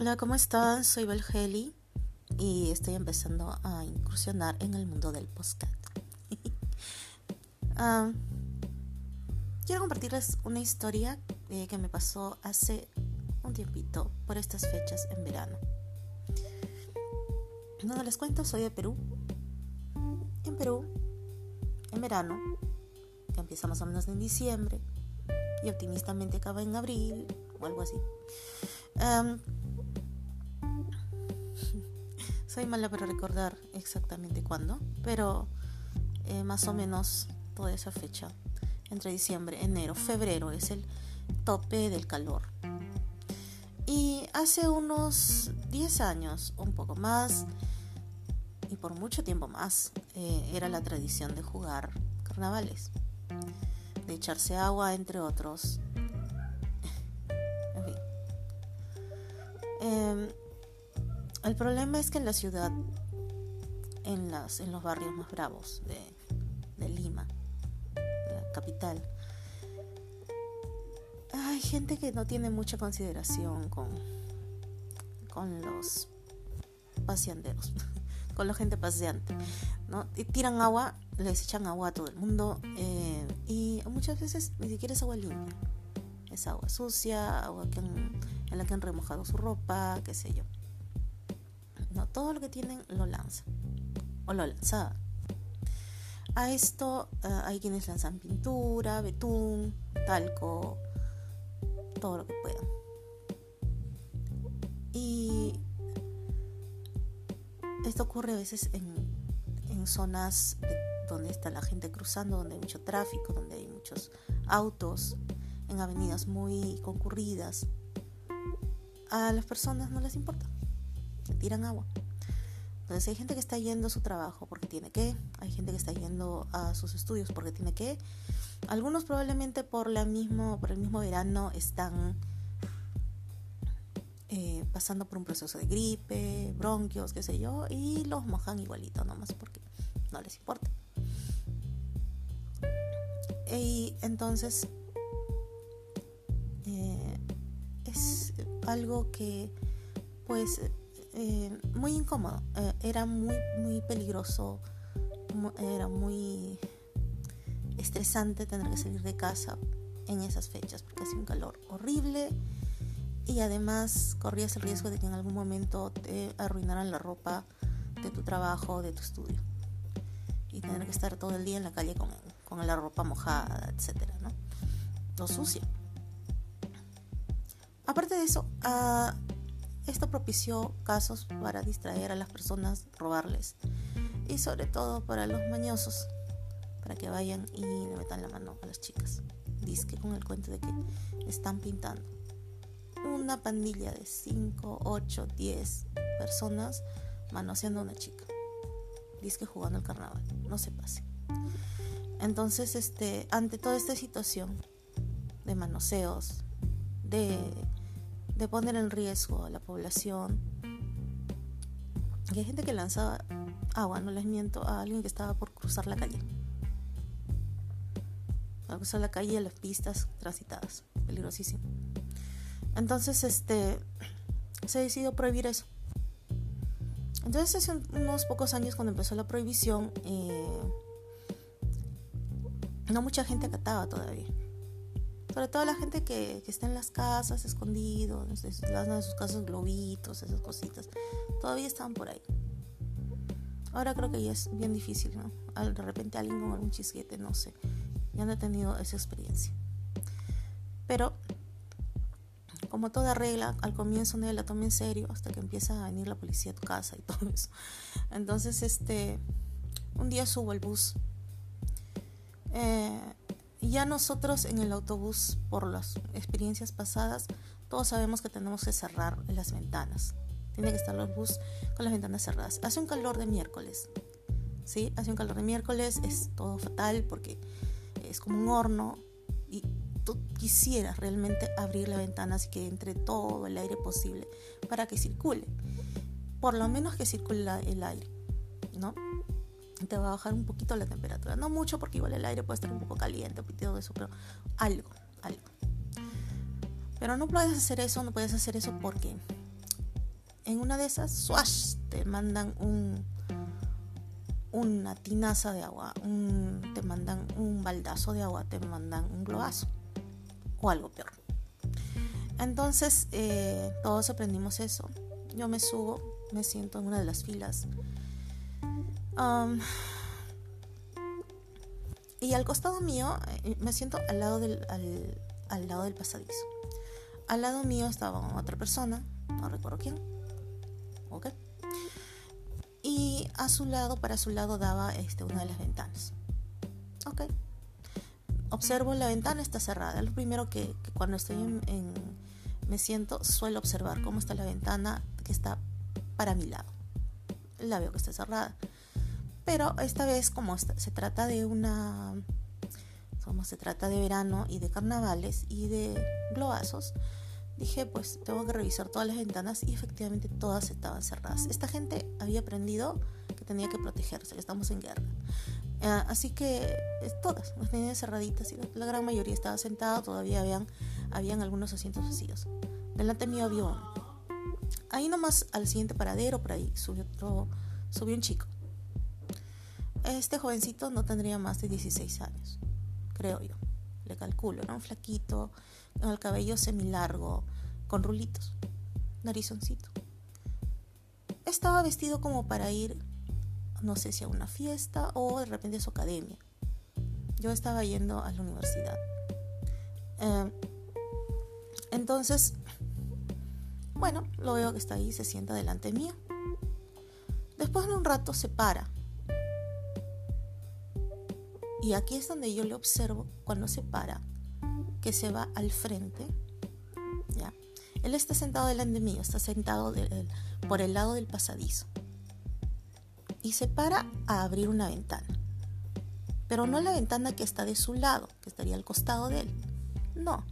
Hola, ¿cómo están? Soy Belgeli y estoy empezando a incursionar en el mundo del podcast. Ah, quiero compartirles una historia eh, que me pasó hace un tiempito por estas fechas en verano. No les cuento, soy de Perú. En Perú, en verano, que empieza más o menos en diciembre y optimistamente acaba en abril o algo así. Soy mala para recordar exactamente cuándo, pero eh, más o menos toda esa fecha, entre diciembre, enero, febrero, es el tope del calor. Y hace unos 10 años, un poco más, y por mucho tiempo más, eh, era la tradición de jugar carnavales, de echarse agua, entre otros. en fin. Em, el problema es que en la ciudad, en, las, en los barrios más bravos de, Lima, la capital, hay gente que no tiene mucha consideración con, con los paseanderos, con la gente paseante. ¿no? Y tiran agua, les echan agua a todo el mundo eh, y muchas veces ni siquiera es agua limpia. Es agua sucia, agua en la que han remojado su ropa, qué sé yo. Todo lo que tienen lo lanzan o lo lanzan. A esto eh, hay quienes lanzan pintura, betún, talco, todo lo que puedan. Y esto ocurre a veces en, en zonas donde está la gente cruzando, donde hay mucho tráfico, donde hay muchos autos, en avenidas muy concurridas. A las personas no les importa, tiran agua. Entonces hay gente que está yendo a su trabajo porque tiene que, hay gente que está yendo a sus estudios porque tiene que, algunos probablemente por, la mismo, por el mismo verano están eh, pasando por un proceso de gripe, bronquios, qué sé yo, y los mojan igualito nomás porque no les importa. Y entonces eh, es algo que pues eh, muy incómodo, eh, era muy, muy peligroso, era muy estresante tener que salir de casa en esas fechas porque hacía un calor horrible y además corrías el riesgo de que en algún momento te arruinaran la ropa de tu trabajo, de tu estudio y tener que estar todo el día en la calle con, con la ropa mojada, etcétera, ¿no? Todo sucio. Aparte de eso, uh, esto propició casos para distraer a las personas, robarles y sobre todo para los mañosos, para que vayan y le metan la mano a las chicas. Dice con el cuento de que están pintando. Una pandilla de 5, 8, 10 personas manoseando a una chica. Dice jugando al carnaval. No se pase. Entonces, este, ante toda esta situación de manoseos, de de poner en riesgo a la población. Y hay gente que lanzaba agua, no les miento, a alguien que estaba por cruzar la calle. A cruzar la calle a las pistas transitadas. Peligrosísimo. Entonces, este, se decidió prohibir eso. Entonces, hace unos pocos años, cuando empezó la prohibición, eh, no mucha gente acataba todavía. Sobre todo la gente que, está en las casas, escondidos, lanzan de sus casas globitos, esas cositas. Todavía estaban por ahí. Ahora creo que ya es bien difícil, ¿no? De repente alguien con algún chisguete, no sé. Ya no he tenido esa experiencia. Pero, como toda regla, al comienzo nadie la toma en serio hasta que empieza a venir la policía a tu casa y todo eso. Entonces, este, un día subo al bus. Eh, ya nosotros en el autobús, por las experiencias pasadas, todos sabemos que tenemos que cerrar las ventanas. Tiene que estar el bus con las ventanas cerradas. Hace un calor de miércoles. ¿Sí? Hace un calor de miércoles, es todo fatal porque es como un horno y tú quisieras realmente abrir la ventana así que entre todo el aire posible para que circule. Por lo menos que circule el aire, ¿no? Te va a bajar un poquito la temperatura. No mucho porque igual el aire puede estar un poco caliente y todo eso, pero algo, algo. Pero no puedes hacer eso, no puedes hacer eso porque en una de esas, swash, te mandan un una tinaza de agua, te mandan un baldazo de agua, te mandan un globazo o algo peor. Entonces eh, todos aprendimos eso. Yo me subo, me siento en una de las filas. Y al costado mío, eh, me siento al lado del, al lado del pasadizo. Al lado mío estaba otra persona, no recuerdo quién. ¿Ok? Y a su lado, para su lado, daba este, una de las ventanas. Ok. Observo la ventana, está cerrada. Lo primero que, cuando estoy en, me siento, suelo observar cómo está la ventana que está para mi lado. La veo que está cerrada. Pero esta vez, como se trata de una como se trata de verano y de carnavales y de globazos, dije, pues tengo que revisar todas las ventanas y efectivamente todas estaban cerradas. Esta gente había aprendido que tenía que protegerse, estamos en guerra. Ah, así que todas las tenían cerraditas y la, gran mayoría estaba sentada, todavía habían, habían algunos asientos vacíos. Delante mío había uno. Ahí nomás al siguiente paradero, por ahí, subió, otro, subió un chico. Este jovencito no tendría más de 16 años, creo yo. Le calculo, ¿no? Un flaquito, con el cabello semilargo, con rulitos, narizoncito. Estaba vestido como para ir, no sé si a una fiesta o de repente a su academia. Yo estaba yendo a la universidad. Eh, entonces, bueno, lo veo que está ahí, se sienta delante mío. Después de un rato se para. Y aquí es donde yo le observo cuando se para que se va al frente. ¿ya? Él está sentado delante mío, está sentado por el lado del pasadizo. Y se para a abrir una ventana. Pero no la ventana que está de su lado, que estaría al costado de él. No.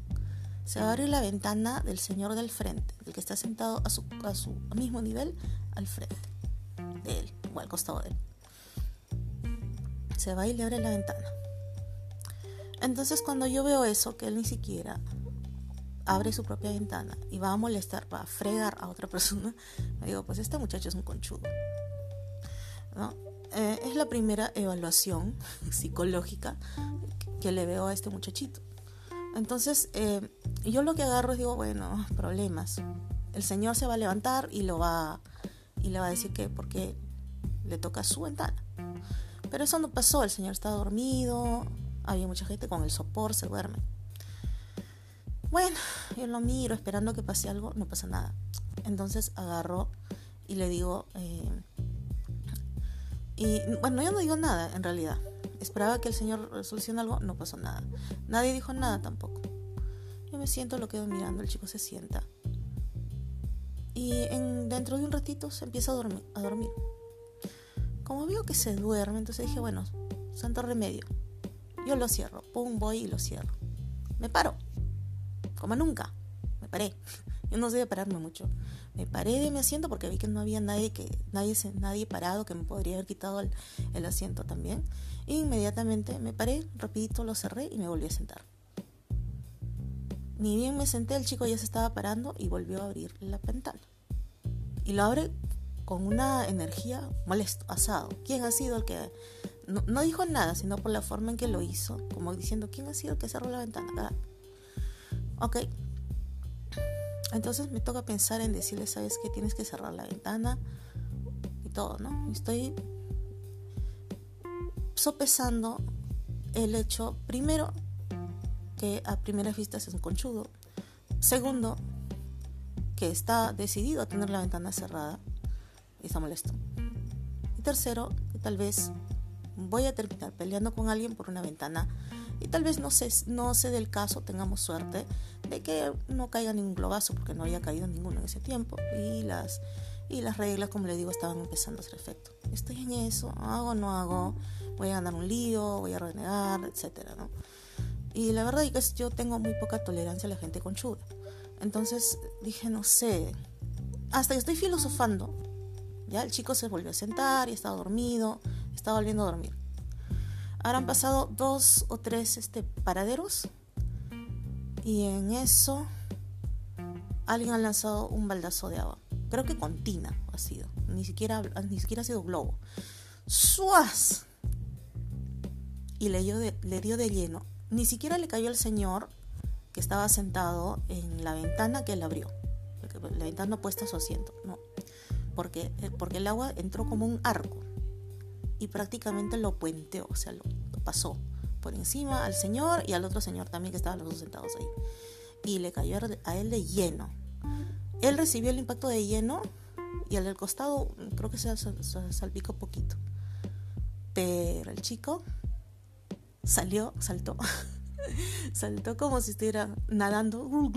Se va a abrir la ventana del señor del frente, del que está sentado a su, a su mismo nivel al frente de él, o al costado de él. Se va y le abre la ventana. Entonces cuando yo veo eso, que él ni siquiera abre su propia ventana y va a molestar, va a fregar a otra persona, me digo, pues este muchacho es un conchudo. Eh, es la primera evaluación psicológica que le veo a este muchachito. Entonces, eh, yo lo que agarro es digo, bueno, problemas. El señor se va a levantar y lo va y le va a decir que porque le toca su ventana. Pero eso no pasó, el señor está dormido, había mucha gente con el sopor, se duerme. Bueno, yo lo miro esperando que pase algo, no pasa nada. Entonces agarro y le digo, eh, y bueno, yo no digo nada en realidad. Esperaba que el señor solucione algo, no pasó nada. Nadie dijo nada tampoco. Yo me siento, lo quedo mirando, el chico se sienta. Y en, dentro de un ratito se empieza a dormir, a dormir. Como veo que se duerme, entonces dije, bueno, santo remedio. Yo lo cierro, pum, voy y lo cierro. Me paro, como nunca. Me paré. Yo no sé pararme mucho. Me paré de mi asiento porque vi que no había nadie que nadie nadie parado que me podría haber quitado el, asiento también. E inmediatamente me paré, rapidito lo cerré y me volví a sentar. Ni bien me senté, el chico ya se estaba parando y volvió a abrir la ventana. Y lo abre con una energía molesto, asado. ¿Quién ha sido el que no, dijo nada, sino por la forma en que lo hizo, como diciendo, ¿quién ha sido el que cerró la ventana? Ah. Ok. Entonces me toca pensar en decirle, ¿sabes qué? Tienes que cerrar la ventana y todo, ¿no? Estoy sopesando el hecho, primero, que a primera vista es un conchudo. Segundo, que está decidido a tener la ventana cerrada y está molesto. Y tercero, que tal vez voy a terminar peleando con alguien por una ventana y tal vez no sé, no sé del caso, tengamos suerte de que no caiga ningún globazo porque no haya caído ninguno en ese tiempo y las, y las reglas, como le digo, estaban empezando a hacer efecto. Estoy en eso, hago o no hago, voy a ganar un lío, voy a renegar, etcétera, ¿no? Y la verdad es que yo tengo muy poca tolerancia a la gente conchuda. Entonces dije, no sé, hasta que estoy filosofando, ya el chico se volvió a sentar y estaba dormido estaba volviendo a dormir. Habrán pasado dos o tres este, paraderos y en eso alguien ha lanzado un baldazo de agua. Creo que con tina ha sido. Ni siquiera, ni siquiera ha sido globo. ¡Suaz! Y le dio, de, le dio de lleno. Ni siquiera le cayó al señor que estaba sentado en la ventana que él abrió. La ventana puesta a su asiento. No. Porque, eh, porque el agua entró como un arco. Y prácticamente lo puenteó. O sea, lo, pasó por encima al señor y al otro señor también que estaban los dos sentados ahí. Y le cayó a él de lleno. Él recibió el impacto de lleno y al del costado creo que se, salpicó poquito. Pero el chico salió, saltó. saltó como si estuviera nadando.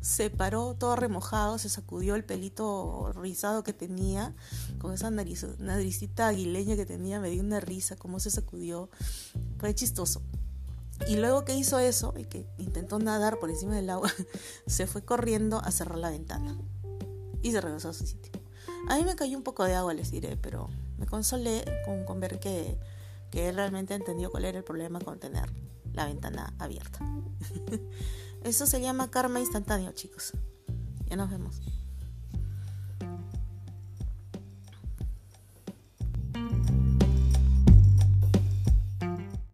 se paró todo remojado, se sacudió el pelito rizado que tenía, con esa nariz, naricita aguileña que tenía, me dio una risa, cómo se sacudió. Fue chistoso. Y luego que hizo eso, y que intentó nadar por encima del agua, se fue corriendo a cerrar la ventana. Y se regresó a su sitio. A mí me cayó un poco de agua, les diré, pero me consolé con, ver que, que él realmente entendió cuál era el problema con tener la ventana abierta. Eso se llama karma instantáneo, chicos. Ya nos vemos.